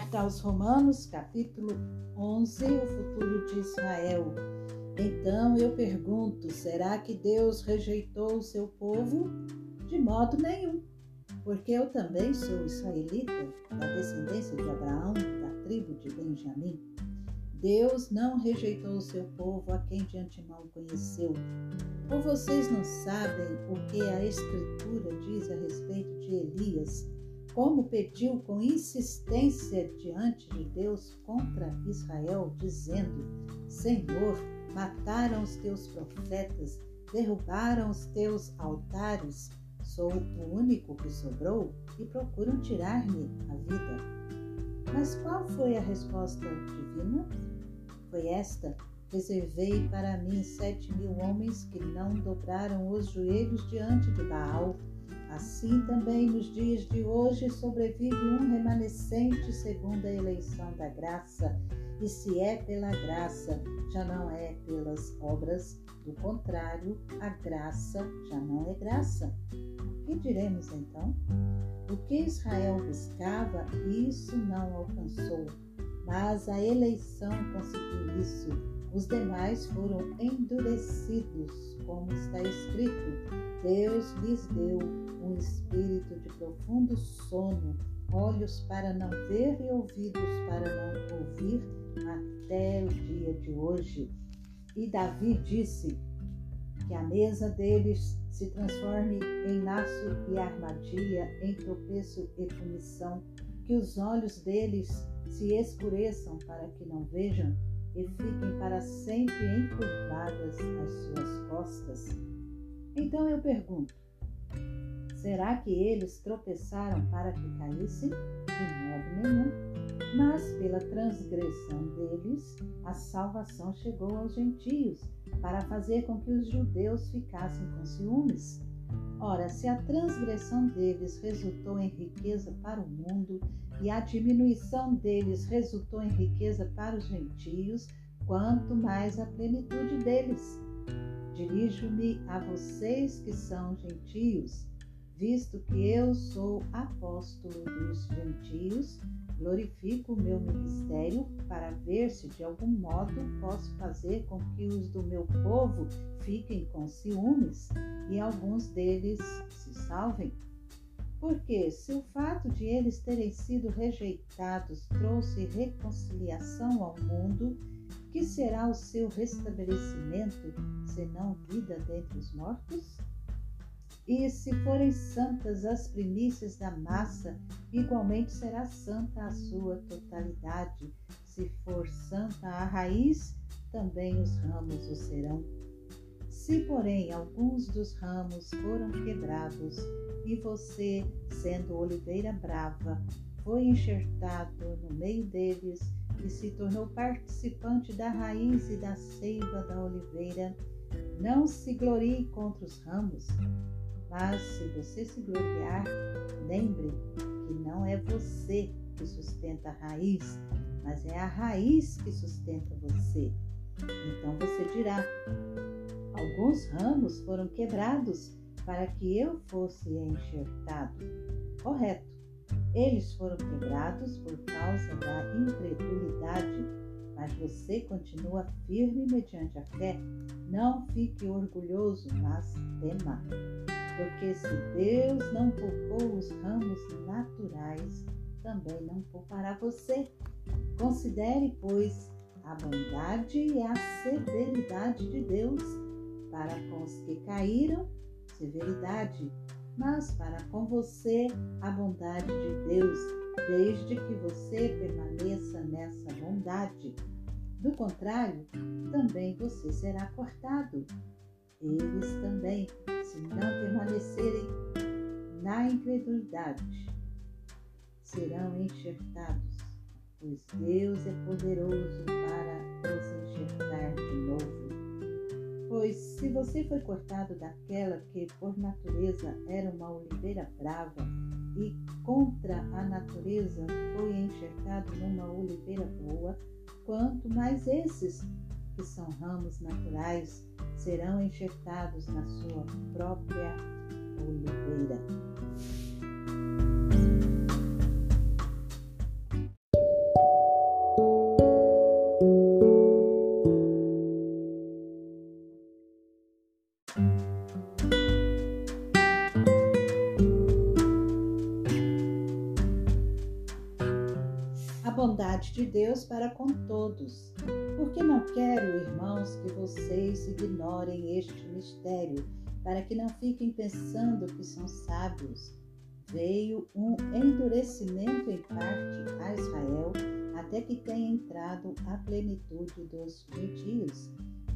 Carta aos Romanos, capítulo 11, o futuro de Israel. Então eu pergunto: será que Deus rejeitou o seu povo? De modo nenhum, porque eu também sou israelita, da descendência de Abraão, da tribo de Benjamim. Deus não rejeitou o seu povo a quem de antemão conheceu. Ou vocês não sabem o que a Escritura diz a respeito de Elias? Como pediu com insistência diante de Deus contra Israel, dizendo: Senhor, mataram os teus profetas, derrubaram os teus altares. Sou o único que sobrou e procuram tirar-me a vida. Mas qual foi a resposta divina? Foi esta: Reservei para mim sete mil homens que não dobraram os joelhos diante de Baal Assim também nos dias de hoje sobrevive um remanescente segundo a eleição da graça, e se é pela graça, já não é pelas obras, do contrário, a graça já não é graça. O que diremos então? O que Israel buscava, isso não alcançou, mas a eleição conseguiu isso. Os demais foram endurecidos, como está escrito: Deus lhes deu um espírito de profundo sono, olhos para não ver e ouvidos para não ouvir, até o dia de hoje. E Davi disse que a mesa deles se transforme em laço e armadilha, em tropeço e punição, que os olhos deles se escureçam para que não vejam e fiquem para sempre encurvadas as suas costas. Então eu pergunto: Será que eles tropeçaram para que caíssem? De modo nenhum. Mas pela transgressão deles, a salvação chegou aos gentios, para fazer com que os judeus ficassem com ciúmes. Ora, se a transgressão deles resultou em riqueza para o mundo e a diminuição deles resultou em riqueza para os gentios, quanto mais a plenitude deles. Dirijo-me a vocês que são gentios visto que eu sou apóstolo dos gentios, glorifico o meu ministério para ver se de algum modo posso fazer com que os do meu povo fiquem com ciúmes e alguns deles se salvem. Porque se o fato de eles terem sido rejeitados trouxe reconciliação ao mundo, que será o seu restabelecimento, senão vida dentre os mortos? E se forem santas as primícias da massa, igualmente será santa a sua totalidade. Se for santa a raiz, também os ramos o serão. Se, porém, alguns dos ramos foram quebrados, e você, sendo oliveira brava, foi enxertado no meio deles e se tornou participante da raiz e da seiva da oliveira, não se glorie contra os ramos, mas se você se gloriar, lembre que não é você que sustenta a raiz, mas é a raiz que sustenta você. Então você dirá: alguns ramos foram quebrados para que eu fosse enxertado. Correto. Eles foram quebrados por causa da incredulidade, mas você continua firme mediante a fé. Não fique orgulhoso, mas tema. Porque se Deus não poupou os ramos naturais, também não poupará você. Considere, pois, a bondade e a severidade de Deus. Para com os que caíram, severidade, mas para com você, a bondade de Deus, desde que você permaneça nessa bondade. Do contrário, também você será cortado. Eles também se não permanecerem na incredulidade, serão enxertados, pois Deus é poderoso para os enxertar de novo. Pois se você foi cortado daquela que por natureza era uma oliveira brava, e contra a natureza foi enxertado numa oliveira boa, quanto mais esses, que são ramos naturais, serão enxertados na sua própria oliveira. De Deus para com todos. Porque não quero, irmãos, que vocês ignorem este mistério, para que não fiquem pensando que são sábios. Veio um endurecimento em parte a Israel, até que tenha entrado a plenitude dos gentios.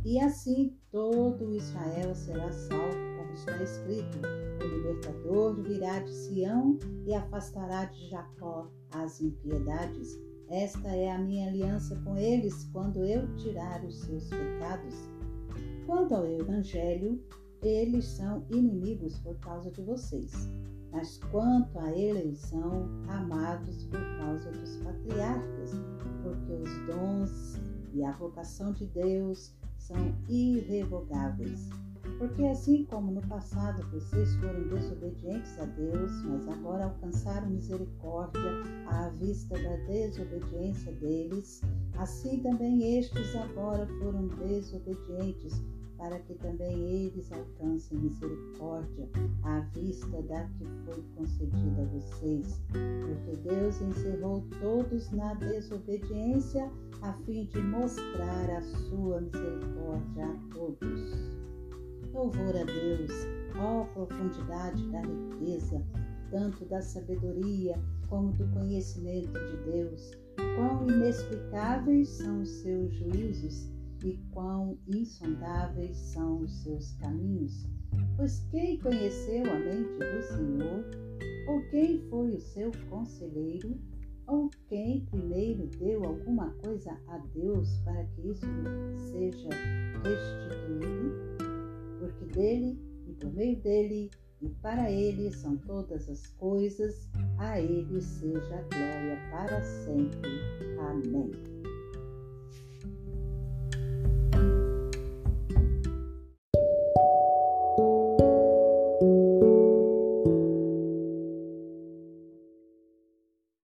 E assim todo Israel será salvo, como está escrito: o libertador virá de Sião e afastará de Jacó as impiedades. Esta é a minha aliança com eles quando eu tirar os seus pecados. Quanto ao Evangelho, eles são inimigos por causa de vocês. Mas quanto à eleição, amados por causa dos patriarcas, porque os dons e a vocação de Deus são irrevogáveis. Porque assim como no passado vocês foram desobedientes a Deus, mas agora alcançaram misericórdia à vista da desobediência deles, assim também estes agora foram desobedientes, para que também eles alcancem misericórdia à vista da que foi concedida a vocês. Porque Deus encerrou todos na desobediência, a fim de mostrar a sua misericórdia a todos. Louvor a Deus, ó profundidade da riqueza, tanto da sabedoria como do conhecimento de Deus. Quão inexplicáveis são os seus juízos e quão insondáveis são os seus caminhos. Pois quem conheceu a mente do Senhor? Ou quem foi o seu conselheiro? Ou quem primeiro deu alguma coisa a Deus para que isso seja restituído? Porque dele e por meio dele e para ele são todas as coisas, a ele seja glória para sempre. Amém.